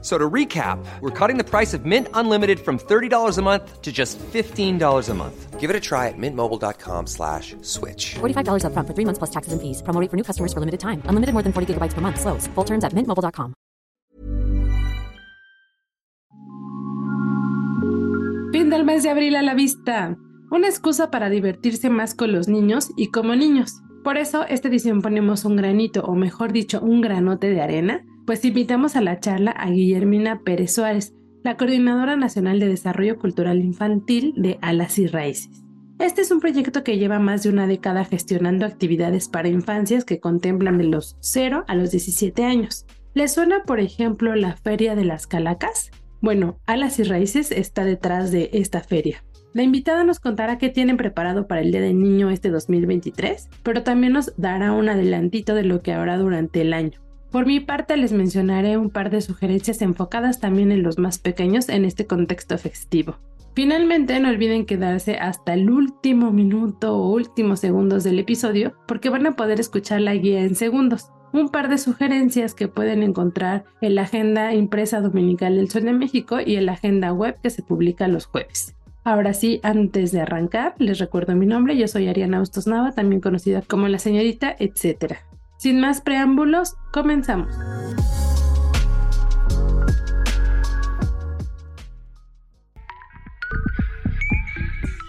So to recap, we're cutting the price of Mint Unlimited from $30 a month to just $15 a month. Give it a try at mintmobile.com slash switch. $45 up front for three months plus taxes and fees. Promo rate for new customers for limited time. Unlimited more than 40 gigabytes per month. Slows. Full terms at mintmobile.com. Fin del mes de abril a la vista. Una excusa para divertirse más con los niños y como niños. Por eso, esta edición ponemos un granito, o mejor dicho, un granote de arena, pues invitamos a la charla a Guillermina Pérez Suárez, la Coordinadora Nacional de Desarrollo Cultural Infantil de Alas y Raíces. Este es un proyecto que lleva más de una década gestionando actividades para infancias que contemplan de los 0 a los 17 años. ¿Les suena, por ejemplo, la Feria de las Calacas? Bueno, Alas y Raíces está detrás de esta feria. La invitada nos contará qué tienen preparado para el Día del Niño este 2023, pero también nos dará un adelantito de lo que habrá durante el año. Por mi parte les mencionaré un par de sugerencias enfocadas también en los más pequeños en este contexto festivo. Finalmente no olviden quedarse hasta el último minuto o últimos segundos del episodio porque van a poder escuchar la guía en segundos. Un par de sugerencias que pueden encontrar en la agenda impresa dominical del Sol de México y en la agenda web que se publica los jueves. Ahora sí, antes de arrancar, les recuerdo mi nombre, yo soy Ariana Austos Nava, también conocida como la señorita, etcétera. Sin más preámbulos, comenzamos.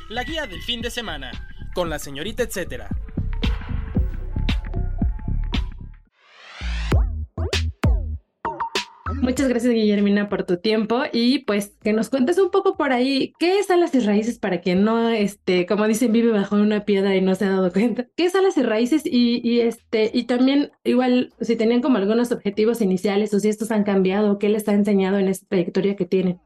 La guía del fin de semana, con la señorita etcétera. Muchas gracias Guillermina por tu tiempo y pues que nos cuentes un poco por ahí qué es alas y raíces para que no, este, como dicen, vive bajo una piedra y no se ha dado cuenta. ¿Qué es alas y raíces? Y, y este, y también igual si tenían como algunos objetivos iniciales o si estos han cambiado, ¿qué les ha enseñado en esta trayectoria que tienen?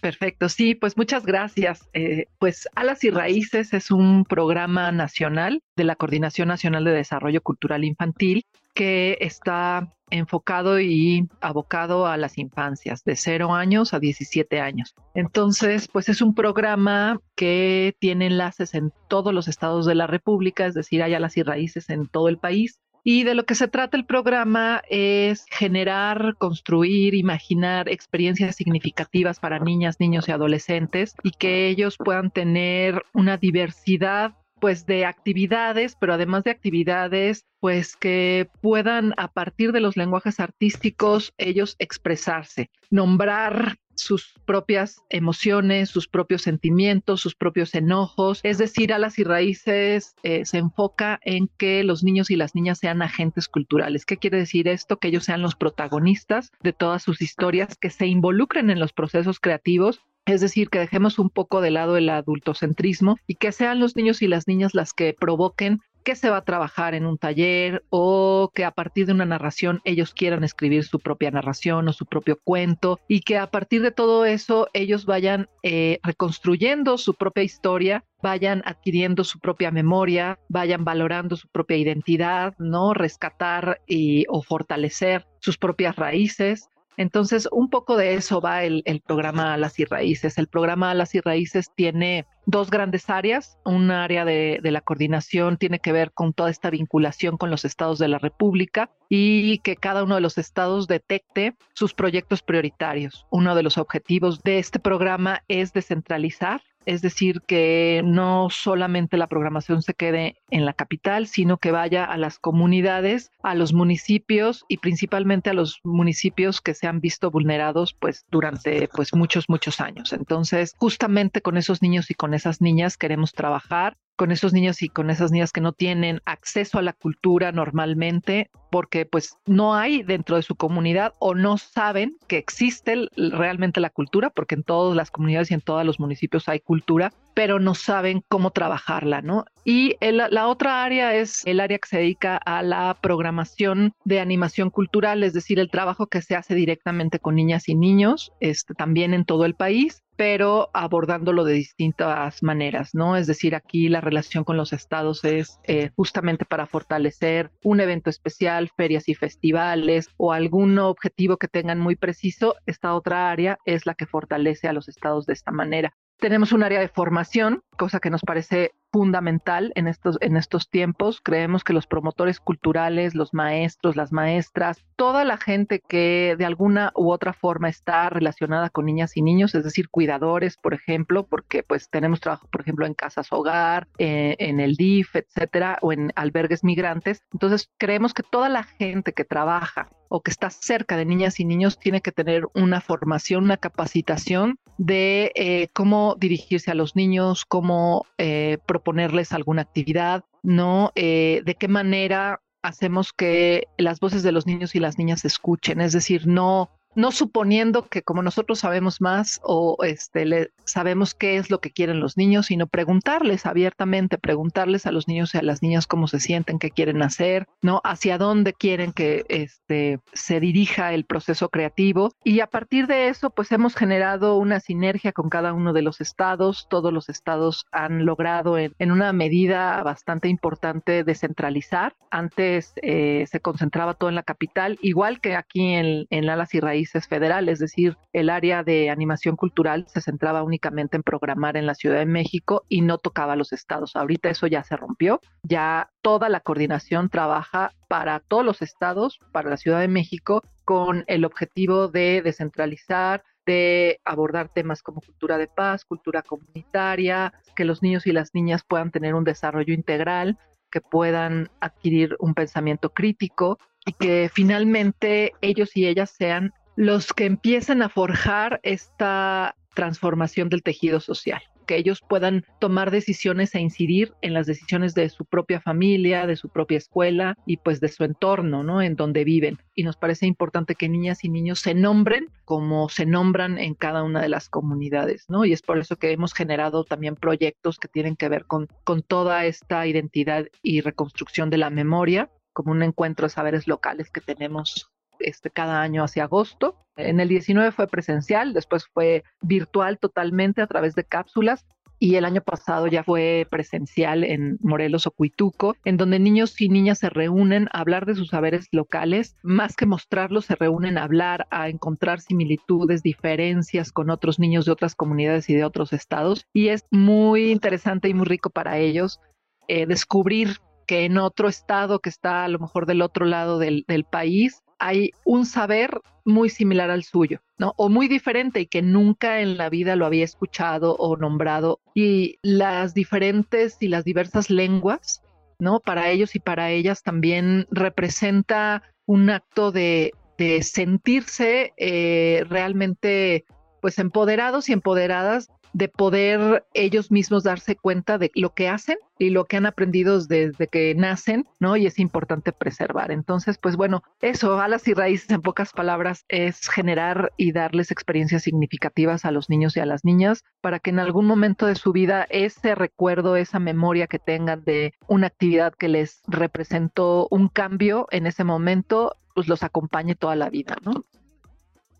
Perfecto, sí, pues muchas gracias. Eh, pues Alas y Raíces es un programa nacional de la Coordinación Nacional de Desarrollo Cultural Infantil que está enfocado y abocado a las infancias de 0 años a 17 años. Entonces, pues es un programa que tiene enlaces en todos los estados de la República, es decir, hay alas y raíces en todo el país. Y de lo que se trata el programa es generar, construir, imaginar experiencias significativas para niñas, niños y adolescentes y que ellos puedan tener una diversidad pues de actividades, pero además de actividades, pues que puedan a partir de los lenguajes artísticos ellos expresarse, nombrar sus propias emociones, sus propios sentimientos, sus propios enojos. Es decir, Alas y Raíces eh, se enfoca en que los niños y las niñas sean agentes culturales. ¿Qué quiere decir esto? Que ellos sean los protagonistas de todas sus historias, que se involucren en los procesos creativos es decir, que dejemos un poco de lado el adultocentrismo y que sean los niños y las niñas las que provoquen que se va a trabajar en un taller o que a partir de una narración ellos quieran escribir su propia narración o su propio cuento y que a partir de todo eso ellos vayan eh, reconstruyendo su propia historia, vayan adquiriendo su propia memoria, vayan valorando su propia identidad, ¿no? Rescatar y, o fortalecer sus propias raíces entonces, un poco de eso va el, programa Alas y Raíces. El programa Alas y Raíces tiene dos grandes áreas. Un área de, de, la coordinación tiene que ver con toda esta vinculación con los estados de la República y que cada uno de los estados detecte sus proyectos prioritarios. Uno de los objetivos de este programa es descentralizar es decir, que no solamente la programación se quede en la capital, sino que vaya a las comunidades, a los municipios y principalmente a los municipios que se han visto vulnerados pues durante pues muchos muchos años. Entonces, justamente con esos niños y con esas niñas queremos trabajar con esos niños y con esas niñas que no tienen acceso a la cultura normalmente porque pues no hay dentro de su comunidad o no saben que existe realmente la cultura porque en todas las comunidades y en todos los municipios hay cultura pero no saben cómo trabajarla, ¿no? Y la otra área es el área que se dedica a la programación de animación cultural, es decir, el trabajo que se hace directamente con niñas y niños, este, también en todo el país pero abordándolo de distintas maneras, ¿no? Es decir, aquí la relación con los estados es eh, justamente para fortalecer un evento especial, ferias y festivales o algún objetivo que tengan muy preciso. Esta otra área es la que fortalece a los estados de esta manera. Tenemos un área de formación, cosa que nos parece fundamental en estos, en estos tiempos. Creemos que los promotores culturales, los maestros, las maestras, toda la gente que de alguna u otra forma está relacionada con niñas y niños, es decir, cuidadores, por ejemplo, porque pues tenemos trabajo, por ejemplo, en casas hogar, eh, en el DIF, etcétera, o en albergues migrantes. Entonces, creemos que toda la gente que trabaja o que está cerca de niñas y niños tiene que tener una formación, una capacitación de eh, cómo dirigirse a los niños, cómo eh, proponerles alguna actividad, ¿no? Eh, de qué manera hacemos que las voces de los niños y las niñas se escuchen, es decir, no no suponiendo que como nosotros sabemos más o este, le, sabemos qué es lo que quieren los niños, sino preguntarles abiertamente, preguntarles a los niños y a las niñas cómo se sienten, qué quieren hacer, ¿no? Hacia dónde quieren que este, se dirija el proceso creativo. Y a partir de eso, pues hemos generado una sinergia con cada uno de los estados. Todos los estados han logrado en, en una medida bastante importante descentralizar. Antes eh, se concentraba todo en la capital, igual que aquí en, en Alas y Federal, es decir, el área de animación cultural se centraba únicamente en programar en la Ciudad de México y no tocaba los estados. Ahorita eso ya se rompió, ya toda la coordinación trabaja para todos los estados, para la Ciudad de México, con el objetivo de descentralizar, de abordar temas como cultura de paz, cultura comunitaria, que los niños y las niñas puedan tener un desarrollo integral, que puedan adquirir un pensamiento crítico y que finalmente ellos y ellas sean los que empiezan a forjar esta transformación del tejido social, que ellos puedan tomar decisiones e incidir en las decisiones de su propia familia, de su propia escuela y pues de su entorno, ¿no? En donde viven. Y nos parece importante que niñas y niños se nombren como se nombran en cada una de las comunidades, ¿no? Y es por eso que hemos generado también proyectos que tienen que ver con, con toda esta identidad y reconstrucción de la memoria como un encuentro de saberes locales que tenemos este, cada año hacia agosto. En el 19 fue presencial, después fue virtual totalmente a través de cápsulas y el año pasado ya fue presencial en Morelos o Cuituco, en donde niños y niñas se reúnen a hablar de sus saberes locales, más que mostrarlos, se reúnen a hablar, a encontrar similitudes, diferencias con otros niños de otras comunidades y de otros estados. Y es muy interesante y muy rico para ellos eh, descubrir que en otro estado que está a lo mejor del otro lado del, del país hay un saber muy similar al suyo, ¿no? O muy diferente y que nunca en la vida lo había escuchado o nombrado. Y las diferentes y las diversas lenguas, ¿no? Para ellos y para ellas también representa un acto de, sentirse eh, realmente pues empoderados y empoderadas de poder ellos mismos darse cuenta de lo que hacen y lo que han aprendido desde que nacen, ¿no? Y es importante preservar. Entonces, pues bueno, eso, alas y raíces en pocas palabras, es generar y darles experiencias significativas a los niños y a las niñas para que en algún momento de su vida ese recuerdo, esa memoria que tengan de una actividad que les representó un cambio en ese momento, pues los acompañe toda la vida, ¿no?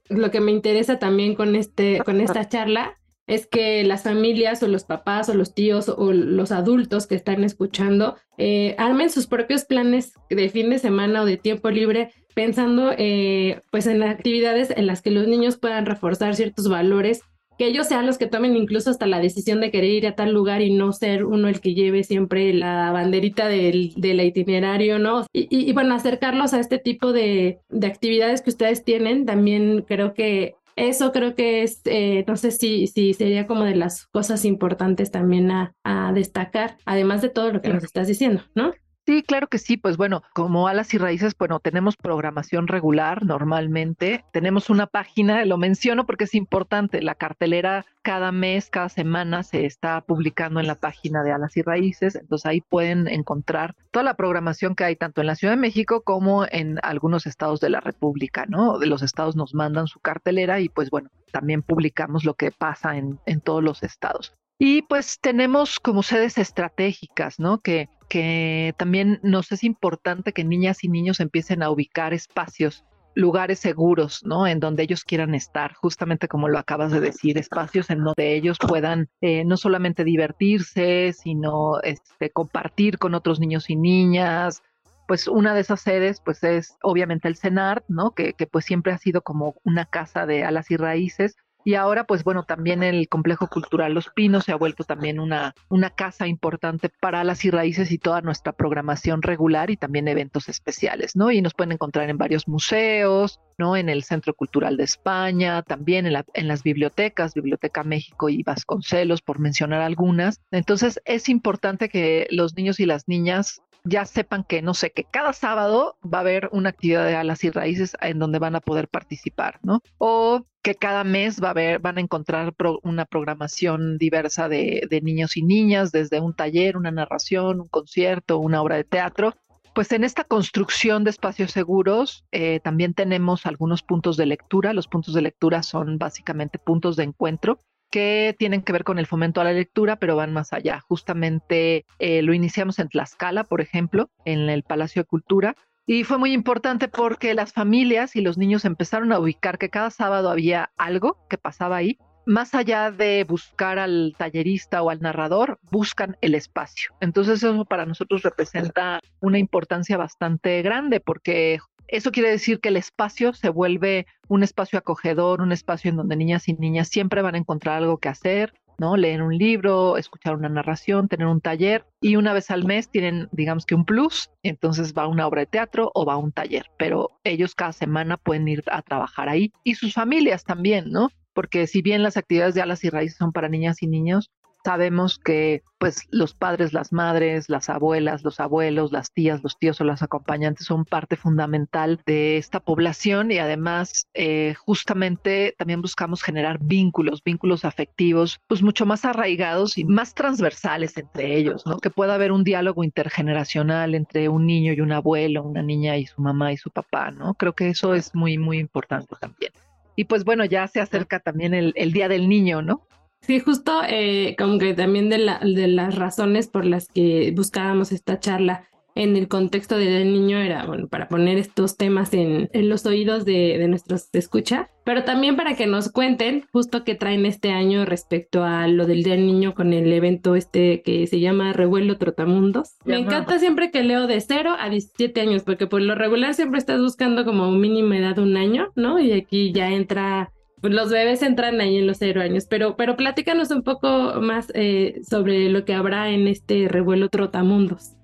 Lo que me interesa también con este, con esta charla es que las familias o los papás o los tíos o los adultos que están escuchando eh, armen sus propios planes de fin de semana o de tiempo libre pensando eh, pues en actividades en las que los niños puedan reforzar ciertos valores que ellos sean los que tomen incluso hasta la decisión de querer ir a tal lugar y no ser uno el que lleve siempre la banderita del, del itinerario, ¿no? Y, y, bueno, acercarlos a este tipo de, de actividades que ustedes tienen, también creo que eso creo que es, eh, no sé si, si sería como de las cosas importantes también a, a destacar, además de todo lo que nos estás diciendo, ¿no? Sí, claro que sí. Pues bueno, como alas y raíces, bueno, tenemos programación regular normalmente. Tenemos una página, lo menciono porque es importante. La cartelera cada mes, cada semana se está publicando en la página de alas y raíces. Entonces ahí pueden encontrar toda la programación que hay tanto en la Ciudad de México como en algunos estados de la República, ¿no? De los estados nos mandan su cartelera y pues bueno, también publicamos lo que pasa en, en todos los estados. Y pues tenemos como sedes estratégicas, ¿no? Que, que también nos es importante que niñas y niños empiecen a ubicar espacios lugares seguros, ¿no? En donde ellos quieran estar, justamente como lo acabas de decir, espacios en donde ellos puedan eh, no solamente divertirse, sino este, compartir con otros niños y niñas. Pues una de esas sedes, pues es obviamente el CENAR, ¿no? Que, que pues siempre ha sido como una casa de alas y raíces, y ahora, pues bueno, también el complejo cultural Los Pinos se ha vuelto también una, una casa importante para las y raíces y toda nuestra programación regular y también eventos especiales, ¿no? Y nos pueden encontrar en varios museos, ¿no? En el Centro Cultural de España, también en, la, en las bibliotecas, Biblioteca México y Vasconcelos, por mencionar algunas. Entonces, es importante que los niños y las niñas ya sepan que, no sé, que cada sábado va a haber una actividad de alas y raíces en donde van a poder participar, ¿no? O que cada mes va a haber, van a encontrar una programación diversa de, niños y niñas, desde un taller, una narración, un concierto, una obra de teatro. Pues en esta construcción de espacios seguros eh, también tenemos algunos puntos de lectura. Los puntos de lectura son básicamente puntos de encuentro que tienen que ver con el fomento a la lectura, pero van más allá. Justamente eh, lo iniciamos en Tlaxcala, por ejemplo, en el Palacio de Cultura, y fue muy importante porque las familias y los niños empezaron a ubicar que cada sábado había algo que pasaba ahí. Más allá de buscar al tallerista o al narrador, buscan el espacio. Entonces eso para nosotros representa una importancia bastante grande porque eso quiere decir que el espacio se vuelve un espacio acogedor, un espacio en donde niñas y niñas siempre van a encontrar algo que hacer, ¿no? Leer un libro, escuchar una narración, tener un taller y una vez al mes tienen, digamos que un plus, entonces va una obra de teatro o va un taller, pero ellos cada semana pueden ir a trabajar ahí y sus familias también, ¿no? Porque si bien las actividades de alas y raíces son para niñas y niños, sabemos que pues los padres, las madres, las abuelas, los abuelos, las tías, los tíos o las acompañantes son parte fundamental de esta población y además eh, justamente también buscamos generar vínculos, vínculos afectivos pues mucho más arraigados y más transversales entre ellos, ¿no? Que pueda haber un diálogo intergeneracional entre un niño y un abuelo, una niña y su mamá y su papá, ¿no? Creo que eso es muy, muy importante también. Y pues bueno, ya se acerca también el, el Día del Niño, ¿no? Sí, justo eh, como que también de, la, de las razones por las que buscábamos esta charla en el contexto del niño era, bueno, para poner estos temas en, en los oídos de, de nuestros escucha, pero también para que nos cuenten justo qué traen este año respecto a lo del Día del Niño con el evento este que se llama Revuelo Trotamundos. Me encanta siempre que leo de 0 a 17 años, porque por lo regular siempre estás buscando como un mínimo edad un año, ¿no? Y aquí ya entra los bebés entran ahí en los cero años, pero, pero platícanos un poco más eh, sobre lo que habrá en este revuelo Trotamundos.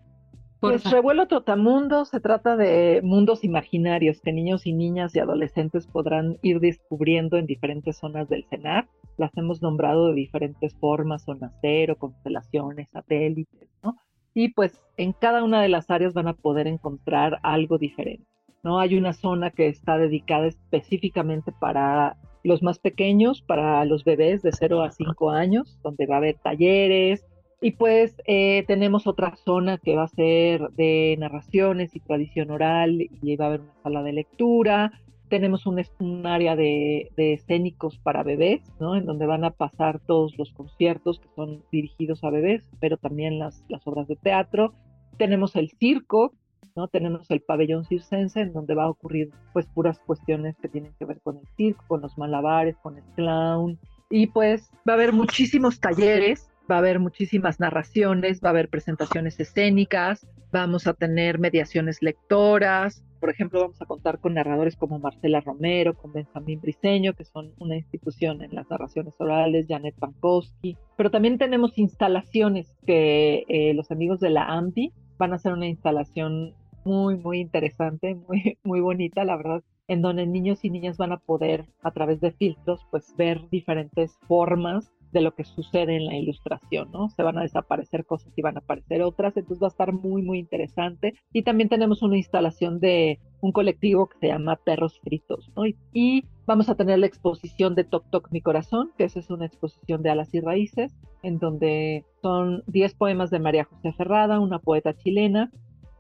Pues Revuelo Trotamundos se trata de mundos imaginarios que niños y niñas y adolescentes podrán ir descubriendo en diferentes zonas del CENAR. Las hemos nombrado de diferentes formas, zona cero, constelaciones, satélites, ¿no? Y pues en cada una de las áreas van a poder encontrar algo diferente, ¿no? Hay una zona que está dedicada específicamente para los más pequeños para los bebés de 0 a 5 años, donde va a haber talleres. Y pues eh, tenemos otra zona que va a ser de narraciones y tradición oral y va a haber una sala de lectura. Tenemos un, un área de, de, escénicos para bebés, ¿no? En donde van a pasar todos los conciertos que son dirigidos a bebés, pero también las, las obras de teatro. Tenemos el circo, ¿no? Tenemos el pabellón circense en donde va a ocurrir pues puras cuestiones que tienen que ver con el circo, con los malabares, con el clown. Y pues va a haber muchísimos talleres, va a haber muchísimas narraciones, va a haber presentaciones escénicas, vamos a tener mediaciones lectoras, por ejemplo, vamos a contar con narradores como Marcela Romero, con Benjamín Briseño, que son una institución en las narraciones orales, Janet Pankowski, pero también tenemos instalaciones que eh, los amigos de la AMPI van a hacer una instalación muy, muy interesante, muy, muy bonita, la verdad, en donde niños y niñas van a poder, a través de filtros, pues ver diferentes formas de lo que sucede en la ilustración, ¿no? Se van a desaparecer cosas y van a aparecer otras, entonces va a estar muy, muy interesante. Y también tenemos una instalación de un colectivo que se llama Perros Fritos, ¿no? Y, vamos a tener la exposición de Toc Toc Mi Corazón, que esa es una exposición de alas y raíces, en donde son 10 poemas de María José Ferrada, una poeta chilena,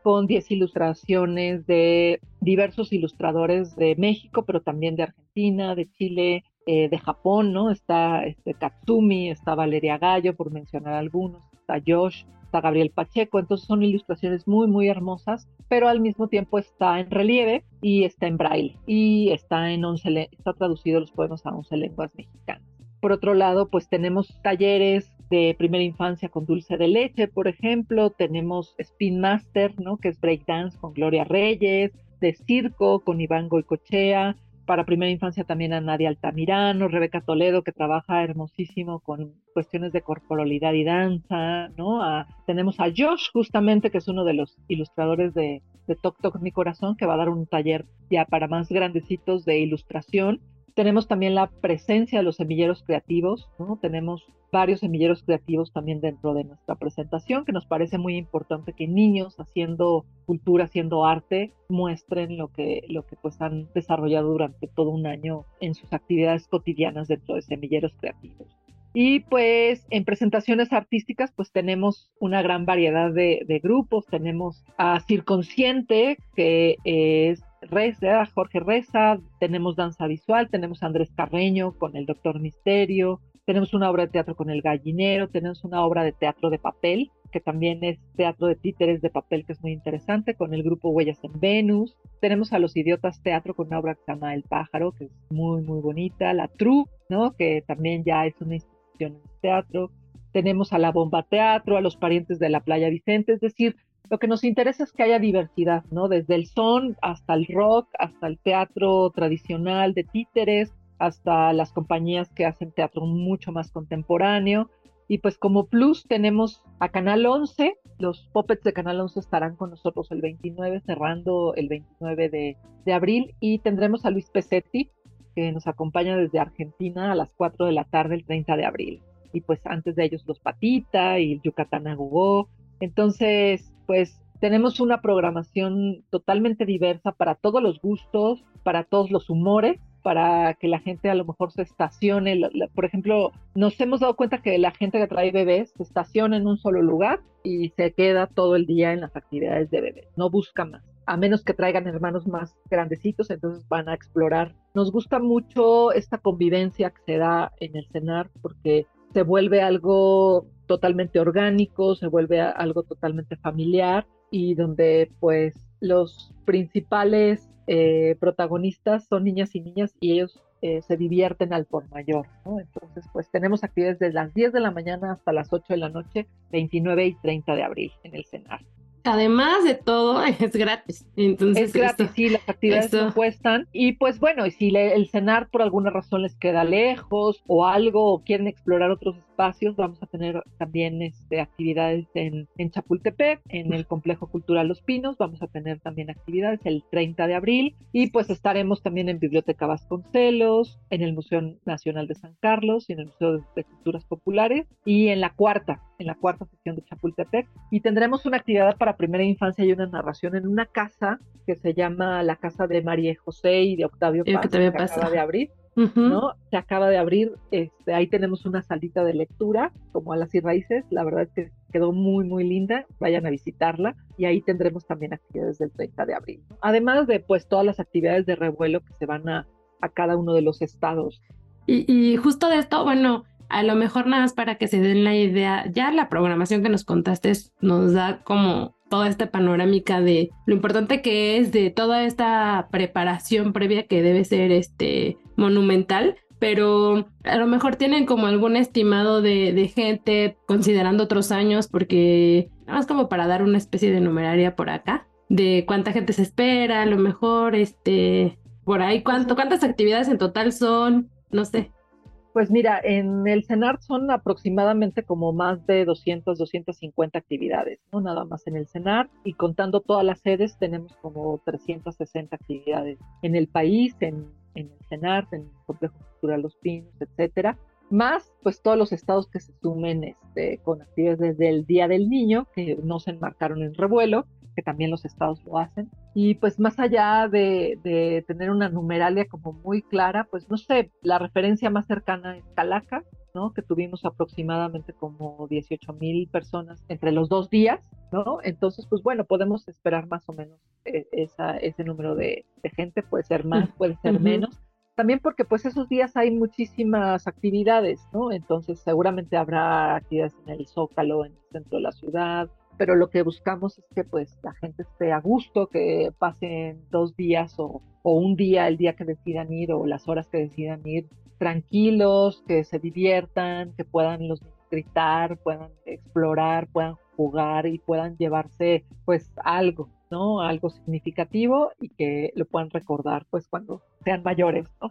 con 10 ilustraciones de diversos ilustradores de México, pero también de Argentina, de Chile, eh, de Japón, ¿no? Está este, Katsumi, está Valeria Gallo, por mencionar algunos, está Josh, está Gabriel Pacheco, entonces son ilustraciones muy, muy hermosas, pero al mismo tiempo está en relieve y está en braille y está, en 11, está traducido los poemas a 11 lenguas mexicanas. Por otro lado, pues tenemos talleres de primera infancia con dulce de leche, por ejemplo, tenemos Spin Master, ¿no? que es breakdance con Gloria Reyes, de circo con Iván Goicochea, para primera infancia también a Nadia Altamirano, Rebeca Toledo, que trabaja hermosísimo con cuestiones de corporalidad y danza, ¿no? tenemos a Josh, justamente, que es uno de los ilustradores de, de Toc Toc Mi Corazón, que va a dar un taller ya para más grandecitos de ilustración tenemos también la presencia de los semilleros creativos, ¿no? Tenemos varios semilleros creativos también dentro de nuestra presentación, que nos parece muy importante que niños haciendo cultura, haciendo arte, muestren lo que, lo que pues han desarrollado durante todo un año en sus actividades cotidianas dentro de semilleros creativos. Y pues en presentaciones artísticas pues tenemos una gran variedad de, de grupos, tenemos a Circonsciente, que es Reza, Jorge Reza, tenemos danza visual, tenemos Andrés Carreño con el Doctor Misterio, tenemos una obra de teatro con el gallinero, tenemos una obra de teatro de papel, que también es teatro de títeres de papel, que es muy interesante, con el grupo Huellas en Venus. Tenemos a los idiotas teatro con una obra que se llama El pájaro, que es muy, muy bonita. La Tru, ¿no? que también ya es una institución en teatro. Tenemos a la Bomba Teatro, a los parientes de la Playa Vicente, es decir, lo que nos interesa es que haya diversidad, ¿no? Desde el son hasta el rock, hasta el teatro tradicional de títeres, hasta las compañías que hacen teatro mucho más contemporáneo. Y pues como plus tenemos a Canal 11, los puppets de Canal 11 estarán con nosotros el 29, cerrando el 29 de, de abril, y tendremos a Luis Pesetti, que nos acompaña desde Argentina a las 4 de la tarde el 30 de abril. Y pues antes de ellos los Patita y el Yucatán Agugó. Entonces, pues tenemos una programación totalmente diversa para todos los gustos, para todos los humores, para que la gente a lo mejor se estacione. Por ejemplo, nos hemos dado cuenta que la gente que trae bebés se estaciona en un solo lugar y se queda todo el día en las actividades de bebés, no busca más. A menos que traigan hermanos más grandecitos, entonces van a explorar. Nos gusta mucho esta convivencia que se da en el cenar porque se vuelve algo totalmente orgánico, se vuelve algo totalmente familiar y donde pues los principales eh, protagonistas son niñas y niñas y ellos eh, se divierten al por mayor, ¿no? Entonces, pues tenemos actividades desde las 10 de la mañana hasta las 8 de la noche, 29 y 30 de abril en el CENAR. Además de todo, es gratis. Entonces, es gratis, sí, las actividades no cuestan. Y pues bueno, y si el CENAR por alguna razón les queda lejos o algo, o quieren explorar otros espacios, vamos a tener también este, actividades en, en Chapultepec, en el Complejo Cultural Los Pinos, vamos a tener también actividades el 30 de abril y pues estaremos también en Biblioteca Vasconcelos, en el Museo Nacional de San Carlos y en el Museo de Culturas Populares y en la cuarta, en la cuarta sección de Chapultepec. Y tendremos una actividad para primera infancia y una narración en una casa que se llama la Casa de María José y de Octavio Paz, que, acaba de abrir ¿no? Se acaba de abrir, este, ahí tenemos una salita de lectura, como a las y raíces, la verdad es que quedó muy, muy linda, vayan a visitarla y ahí tendremos también actividades del 30 de abril. Además de pues todas las actividades de revuelo que se van a, a cada uno de los estados. Y, y justo de esto, bueno, a lo mejor nada más para que se den la idea, ya la programación que nos contaste nos da como toda esta panorámica de lo importante que es de toda esta preparación previa que debe ser este monumental, pero a lo mejor tienen como algún estimado de, gente considerando otros años, porque nada más como para dar una especie de numeraria por acá, de cuánta gente se espera, a lo mejor, este, por ahí, cuánto, cuántas actividades en total son, no sé. Pues mira, en el CENAR son aproximadamente como más de 200, 250 actividades, ¿no? Nada más en el CENAR y contando todas las sedes tenemos como 360 actividades en el país, en, el CENAR, en el Complejo Cultural Los Pinos, etcétera. Más, pues todos los estados que se sumen este, con actividades desde el Día del Niño, que no se enmarcaron en revuelo, que también los estados lo hacen. Y pues más allá de, tener una numeralia como muy clara, pues no sé, la referencia más cercana es Calaca, ¿no? Que tuvimos aproximadamente como 18 mil personas entre los dos días, ¿no? Entonces, pues bueno, podemos esperar más o menos eh, esa, ese número de, gente, puede ser más, puede ser menos también porque pues esos días hay muchísimas actividades, ¿no? Entonces seguramente habrá actividades en el Zócalo, en el centro de la ciudad, pero lo que buscamos es que pues la gente esté a gusto, que pasen dos días o, o un día, el día que decidan ir o las horas que decidan ir, tranquilos, que se diviertan, que puedan los gritar, puedan explorar, puedan jugar y puedan llevarse pues algo, ¿no? Algo significativo y que lo puedan recordar pues cuando sean mayores, ¿no?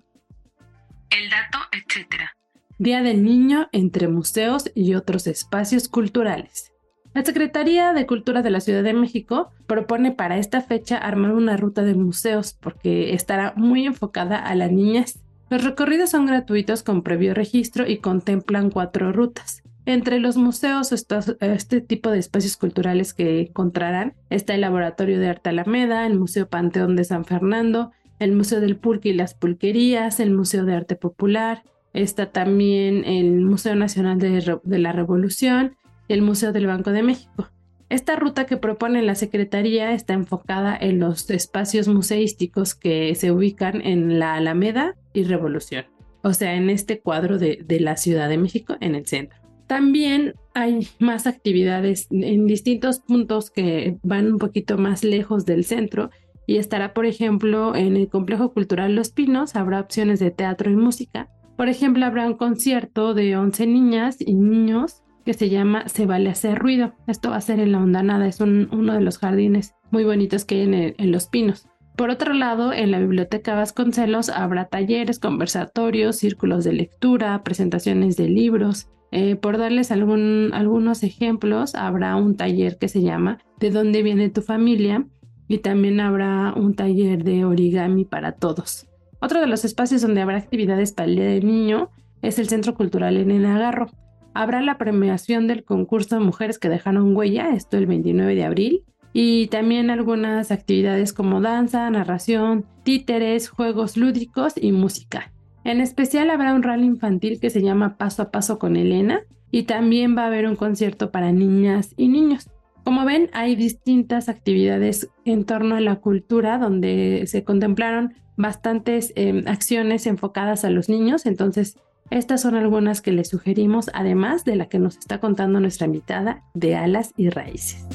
El dato, etcétera. Día del Niño entre museos y otros espacios culturales. La Secretaría de Cultura de la Ciudad de México propone para esta fecha armar una ruta de museos porque estará muy enfocada a las niñas. Los recorridos son gratuitos con previo registro y contemplan cuatro rutas. Entre los museos, este tipo de espacios culturales que encontrarán está el Laboratorio de Arte Alameda, el Museo Panteón de San Fernando, el Museo del Pulque y las Pulquerías, el Museo de Arte Popular, está también el Museo Nacional de, de la Revolución y el Museo del Banco de México. Esta ruta que propone la Secretaría está enfocada en los espacios museísticos que se ubican en la Alameda y Revolución, o sea, en este cuadro de, de la Ciudad de México en el centro. También hay más actividades en distintos puntos que van un poquito más lejos del centro y estará, por ejemplo, en el Complejo Cultural Los Pinos, habrá opciones de teatro y música. Por ejemplo, habrá un concierto de 11 niñas y niños que se llama Se vale hacer ruido. Esto va a ser en la Hondanada, es uno de los jardines muy bonitos que hay en, en Los Pinos. Por otro lado, en la Biblioteca Vasconcelos habrá talleres, conversatorios, círculos de lectura, presentaciones de libros, eh, por darles algún, algunos ejemplos, habrá un taller que se llama ¿De dónde viene tu familia? Y también habrá un taller de origami para todos. Otro de los espacios donde habrá actividades para el Día del Niño es el Centro Cultural en el Agarro. Habrá la premiación del concurso de mujeres que dejaron huella, esto el 29 de abril, y también algunas actividades como danza, narración, títeres, juegos lúdicos y música. En especial habrá un rally infantil que se llama Paso a Paso con Elena y también va a haber un concierto para niñas y niños. Como ven, hay distintas actividades en torno a la cultura donde se contemplaron bastantes em, acciones enfocadas a los niños, entonces estas son algunas que les sugerimos, además de la que nos está contando nuestra invitada de Alas y Raíces.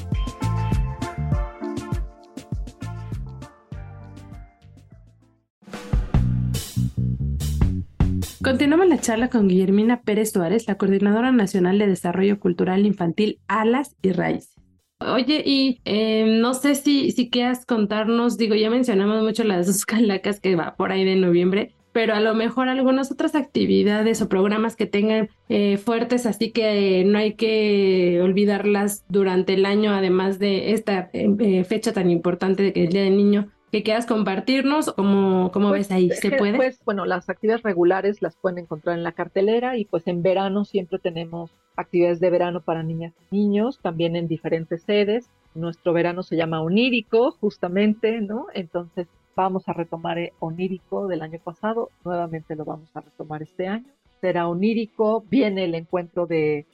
Continuamos la charla con Guillermina Pérez Suárez, la Coordinadora Nacional de Desarrollo Cultural Infantil Alas y Raíces. Oye, y em, no sé si, si quieras contarnos, digo, ya mencionamos mucho las dos calacas que va por ahí de noviembre, pero a lo mejor algunas otras actividades o programas que tengan eh, fuertes, así que no hay que olvidarlas durante el año, además de esta eh, fecha tan importante que es el Día del Niño que quieras compartirnos, ¿cómo, cómo pues, ves ahí? ¿Se puede? Pues bueno, las actividades regulares las pueden encontrar en la cartelera y pues en verano siempre tenemos actividades de verano para niñas y niños, también en diferentes sedes. Nuestro verano se llama Onírico, justamente, ¿no? Entonces vamos a retomar eh, Onírico del año pasado, nuevamente lo vamos a retomar este año. Será Onírico, viene el encuentro de,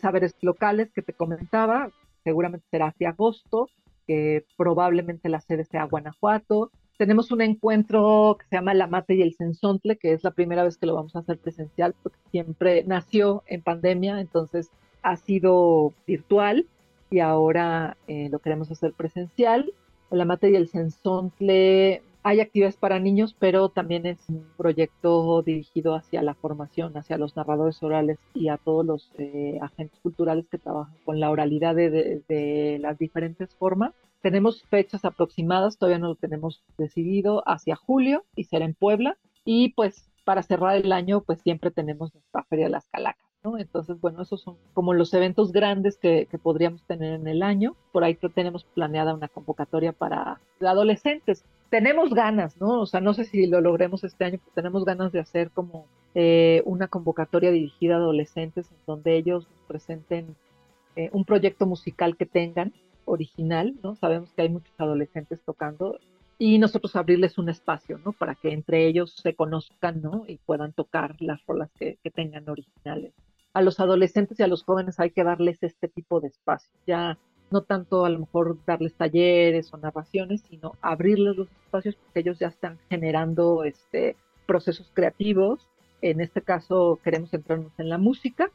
saberes locales que te comentaba, seguramente será hacia agosto, que probablemente la sede sea Guanajuato. Tenemos un encuentro que se llama La Mate y el Sensontle, que es la primera vez que lo vamos a hacer presencial, porque siempre nació en pandemia, entonces ha sido virtual y ahora eh, lo queremos hacer presencial. La Mate y el Sensontle hay actividades para niños, pero también es un proyecto dirigido hacia la formación, hacia los narradores orales y a todos los eh, agentes culturales que trabajan con la oralidad de, las diferentes formas. Tenemos fechas aproximadas, todavía no lo tenemos decidido, hacia julio y será en Puebla. Y pues para cerrar el año, pues siempre tenemos nuestra Feria de las Calacas. ¿no? Entonces, bueno, esos son como los eventos grandes que, que, podríamos tener en el año. Por ahí tenemos planeada una convocatoria para adolescentes tenemos ganas, ¿no? O sea, no sé si lo logremos este año, pero tenemos ganas de hacer como eh, una convocatoria dirigida a adolescentes en donde ellos presenten eh, un proyecto musical que tengan original, ¿no? Sabemos que hay muchos adolescentes tocando y nosotros abrirles un espacio, ¿no? Para que entre ellos se conozcan, ¿no? Y puedan tocar las rolas que, que tengan originales. A los adolescentes y a los jóvenes hay que darles este tipo de espacio. Ya no tanto a lo mejor darles talleres o narraciones, sino abrirles los espacios porque ellos ya están generando este procesos creativos. En este caso queremos centrarnos en la música.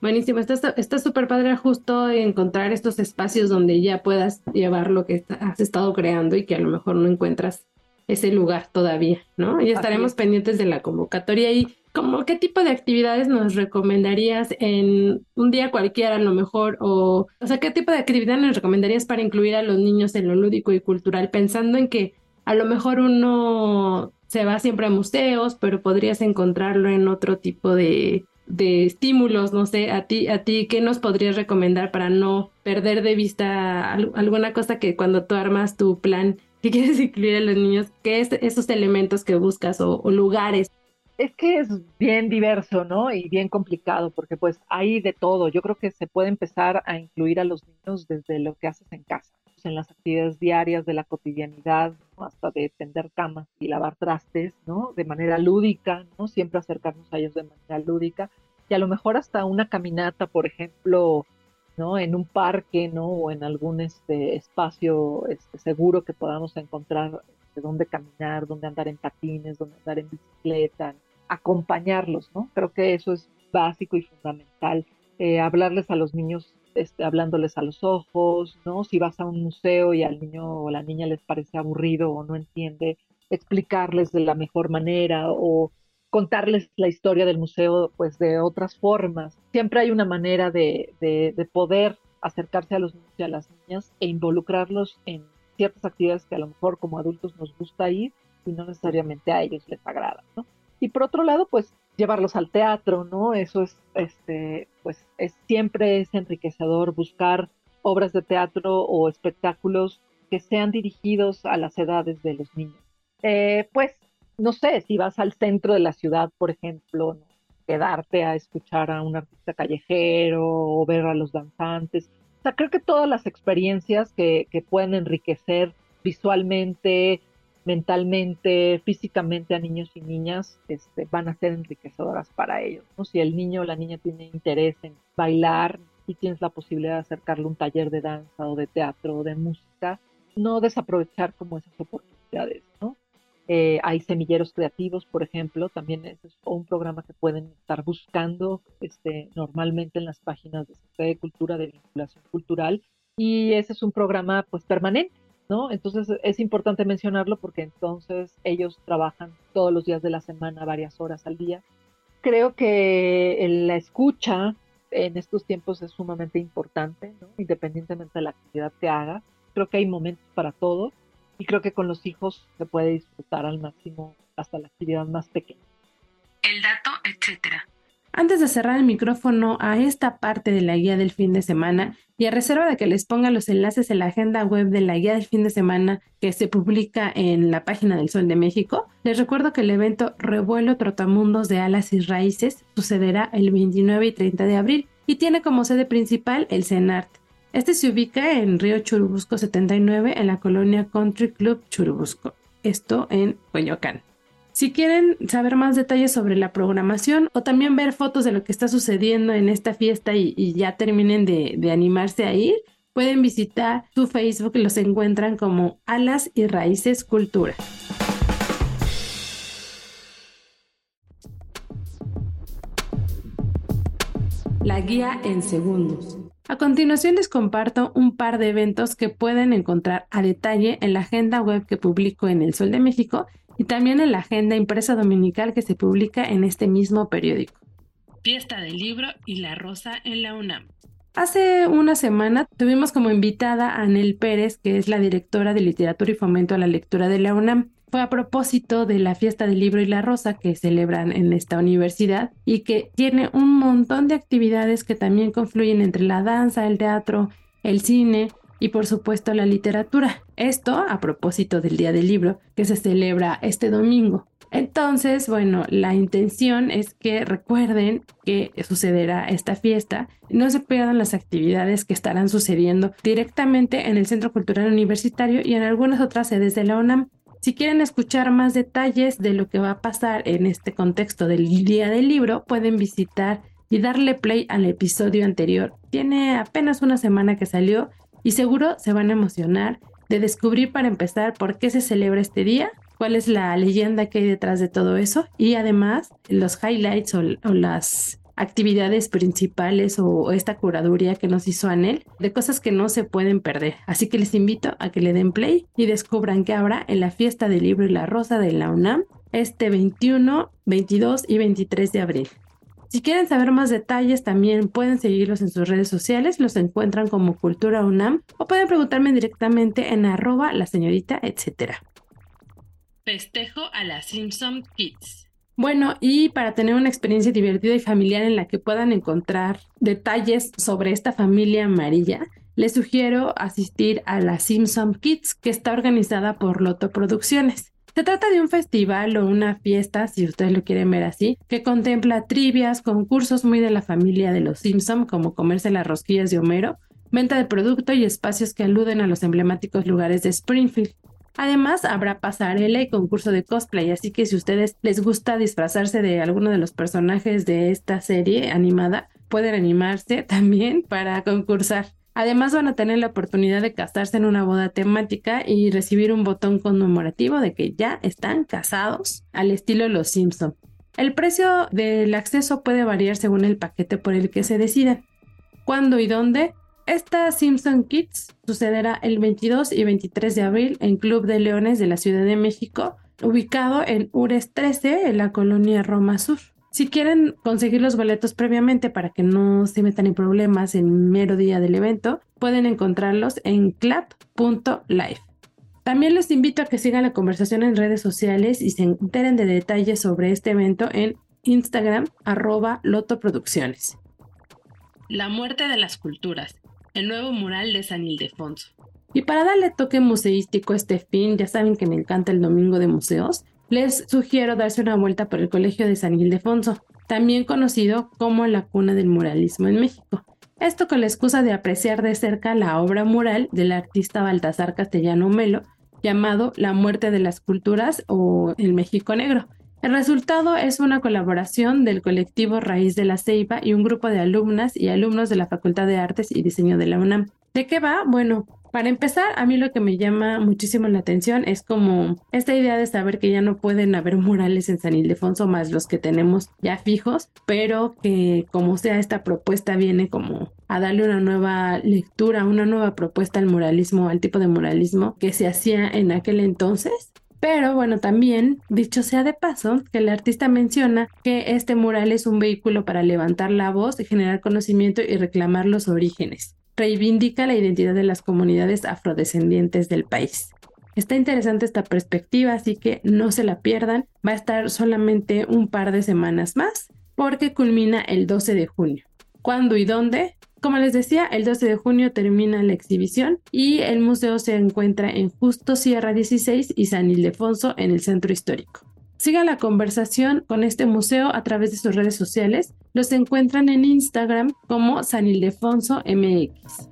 Buenísimo, está súper padre justo encontrar estos espacios donde ya puedas llevar lo que has estado creando y que a lo mejor no encuentras ese lugar todavía, ¿no? Y estaremos pendientes de la convocatoria y como qué tipo de actividades nos recomendarías en un día cualquiera a lo mejor o o sea, qué tipo de actividad nos recomendarías para incluir a los niños en lo lúdico y cultural pensando en que a lo mejor uno se va siempre a museos, pero podrías encontrarlo en otro tipo de, de estímulos, no sé, a ti, a ti, ¿qué nos podrías recomendar para no perder de vista alguna cosa que cuando tú armas tu plan que quieres incluir a los niños, qué es esos elementos que buscas o, o lugares? Es que es bien diverso, ¿no? Y bien complicado, porque pues hay de todo. Yo creo que se puede empezar a incluir a los niños desde lo que haces en casa en las actividades diarias de la cotidianidad, hasta de tender camas y lavar trastes, ¿no? De manera lúdica, ¿no? Siempre acercarnos a ellos de manera lúdica y a lo mejor hasta una caminata, por ejemplo, ¿no? En un parque, ¿no? O en algún este, espacio este, seguro que podamos encontrar este, dónde caminar, dónde andar en patines, dónde andar en bicicleta, acompañarlos, ¿no? Creo que eso es básico y fundamental. Eh, hablarles a los niños este, hablándoles a los ojos, ¿no? Si vas a un museo y al niño o la niña les parece aburrido o no entiende, explicarles de la mejor manera o contarles la historia del museo pues de otras formas. Siempre hay una manera de, de, poder acercarse a los niños y a las niñas e involucrarlos en ciertas actividades que a lo mejor como adultos nos gusta ir y no necesariamente a ellos les agrada, ¿no? Y por otro lado, pues llevarlos al teatro, ¿no? Eso es, este, pues es, siempre es enriquecedor buscar obras de teatro o espectáculos que sean dirigidos a las edades de los niños. Eh, pues, no sé, si vas al centro de la ciudad, por ejemplo, quedarte a escuchar a un artista callejero o ver a los danzantes. O sea, creo que todas las experiencias que, que pueden enriquecer visualmente, mentalmente, físicamente a niños y niñas este, van a ser enriquecedoras para ellos. ¿no? Si el niño o la niña tiene interés en bailar y tienes la posibilidad de acercarle un taller de danza o de teatro o de música, no desaprovechar como esas oportunidades. ¿no? Eh, hay semilleros creativos, por ejemplo, también es un programa que pueden estar buscando este, normalmente en las páginas de Secretaría de Cultura de Vinculación Cultural y ese es un programa pues permanente entonces es importante mencionarlo porque entonces ellos trabajan todos los días de la semana, varias horas al día. Creo que la escucha en estos tiempos es sumamente importante, independientemente de la actividad que haga. Creo que hay momentos para todo y creo que con los hijos se puede disfrutar al máximo hasta la actividad más pequeña. El dato, etcétera. Antes de cerrar el micrófono a esta parte de la guía del fin de semana y a reserva de que les ponga los enlaces en la agenda web de la guía del fin de semana que se publica en la página del Sol de México, les recuerdo que el evento Revuelo Trotamundos de Alas y Raíces sucederá el 29 y 30 de abril y tiene como sede principal el CENART. Este se ubica en Río Churubusco 79 en la colonia Country Club Churubusco, esto en Coyoacán. Si quieren saber más detalles sobre la programación o también ver fotos de lo que está sucediendo en esta fiesta y, ya terminen de, de, animarse a ir, pueden visitar su Facebook los encuentran como Alas y Raíces Cultura. La guía en segundos. A continuación les comparto un par de eventos que pueden encontrar a detalle en la agenda web que publico en El Sol de México y también en la agenda impresa dominical que se publica en este mismo periódico. Fiesta del Libro y la Rosa en la UNAM. Hace una semana tuvimos como invitada a Anel Pérez, que es la directora de Literatura y Fomento a la Lectura de la UNAM. Fue a propósito de la fiesta del libro y la rosa que celebran en esta universidad y que tiene un montón de actividades que también confluyen entre la danza, el teatro, el cine, y por supuesto la literatura. Esto a propósito del Día del Libro que se celebra este domingo. Entonces, bueno, la intención es que recuerden que sucederá esta fiesta. No se pierdan las actividades que estarán sucediendo directamente en el Centro Cultural Universitario y en algunas otras sedes de la UNAM. Si quieren escuchar más detalles de lo que va a pasar en este contexto del Día del Libro, pueden visitar y darle play al episodio anterior. Tiene apenas una semana que salió y seguro se van a emocionar de descubrir para empezar por qué se celebra este día cuál es la leyenda que hay detrás de todo eso y además los highlights o, las actividades principales o esta curaduría que nos hizo Anel de cosas que no se pueden perder. Así que les invito a que le den play y descubran que habrá en la fiesta del libro y la rosa de la UNAM este 21, 22 y 23 de abril. Si quieren saber más detalles, también pueden seguirlos en sus redes sociales, los encuentran como Cultura UNAM o pueden preguntarme directamente en arroba la señorita, etc. Festejo a la Simpson Kids. Bueno, y para tener una experiencia divertida y familiar en la que puedan encontrar detalles sobre esta familia amarilla, les sugiero asistir a la Simpson Kids, que está organizada por Loto Producciones. Se trata de un festival o una fiesta, si ustedes lo quieren ver así, que contempla trivias, concursos muy de la familia de los Simpson, como comerse las rosquillas de Homero, venta de producto y espacios que aluden a los emblemáticos lugares de Springfield. Además, habrá pasarela y concurso de cosplay, así que si ustedes les gusta disfrazarse de alguno de los personajes de esta serie animada, pueden animarse también para concursar. Además van a tener la oportunidad de casarse en una boda temática y recibir un botón conmemorativo de que ya están casados al estilo Los Simpson. El precio del acceso puede variar según el paquete por el que se decida. ¿Cuándo y dónde? Esta Simpson Kids sucederá el 22 y 23 de abril en Club de Leones de la Ciudad de México, ubicado en Ures 13, en la colonia Roma Sur. Si quieren conseguir los boletos previamente para que no se metan en problemas en mero día del evento, pueden encontrarlos en clap.live. También les invito a que sigan la conversación en redes sociales y se enteren de detalles sobre este evento en Instagram arroba lotoproducciones. La muerte de las culturas, el nuevo mural de San Ildefonso. Y para darle toque museístico a este fin, ya saben que me encanta el domingo de museos, les sugiero darse una vuelta por el Colegio de San Ildefonso, también conocido como la cuna del muralismo en México. Esto con la excusa de apreciar de cerca la obra mural del artista Baltasar Castellano Melo, llamado La muerte de las culturas o El México Negro. El resultado es una colaboración del colectivo Raíz de la Ceiba y un grupo de alumnas y alumnos de la Facultad de Artes y Diseño de la UNAM. ¿De qué va? Bueno, para empezar, a mí lo que me llama muchísimo la atención es como esta idea de saber que ya no pueden haber murales en San Ildefonso más los que tenemos ya fijos, pero que como sea esta propuesta viene como a darle una nueva lectura, una nueva propuesta al muralismo, al tipo de muralismo que se hacía en aquel entonces pero bueno, también, dicho sea de paso, que el artista menciona que este mural es un vehículo para levantar la voz, generar conocimiento y reclamar los orígenes reivindica la identidad de las comunidades afrodescendientes del país. Está interesante esta perspectiva, así que no se la pierdan. Va a estar solamente un par de semanas más porque culmina el 12 de junio. ¿Cuándo y dónde? Como les decía, el 12 de junio termina la exhibición y el museo se encuentra en Justo Sierra 16 y San Ildefonso en el centro histórico. Siga la conversación con este museo a través de sus redes sociales. Los encuentran en Instagram como San Ildefonso MX.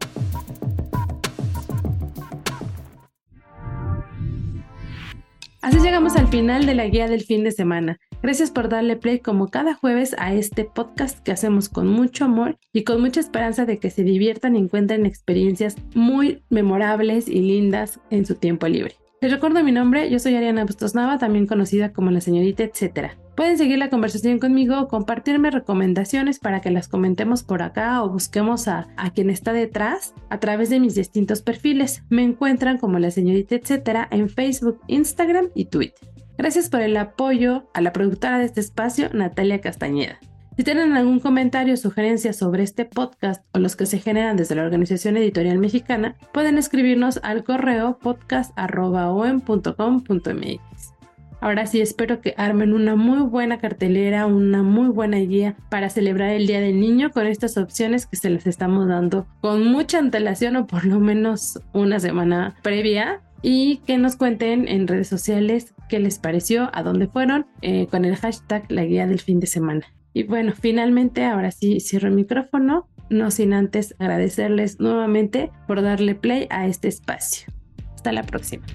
Así llegamos al final de la guía del fin de semana. Gracias por darle play como cada jueves a este podcast que hacemos con mucho amor y con mucha esperanza de que se diviertan y encuentren experiencias muy memorables y lindas en su tiempo libre. Les recuerdo mi nombre, yo soy Ariana Bustos Nava, también conocida como la señorita etcétera. Pueden seguir la conversación conmigo o compartirme recomendaciones para que las comentemos por acá o busquemos a, a quien está detrás a través de mis distintos perfiles. Me encuentran como la señorita etcétera en Facebook, Instagram y Twitter. Gracias por el apoyo a la productora de este espacio, Natalia Castañeda. Si tienen algún comentario o sugerencia sobre este podcast o los que se generan desde la Organización Editorial Mexicana, pueden escribirnos al correo podcast.com.mx. Ahora sí, espero que armen una muy buena cartelera, una muy buena guía para celebrar el Día del Niño con estas opciones que se les estamos dando con mucha antelación o por lo menos una semana previa y que nos cuenten en redes sociales qué les pareció, a dónde fueron, eh, con el hashtag la guía del fin de semana. Y bueno, finalmente, ahora sí cierro el micrófono, no sin antes agradecerles nuevamente por darle play a este espacio. Hasta la próxima.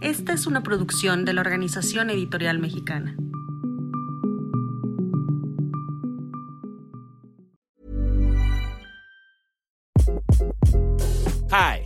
Esta es una producción de la Organización Editorial Mexicana. Hi,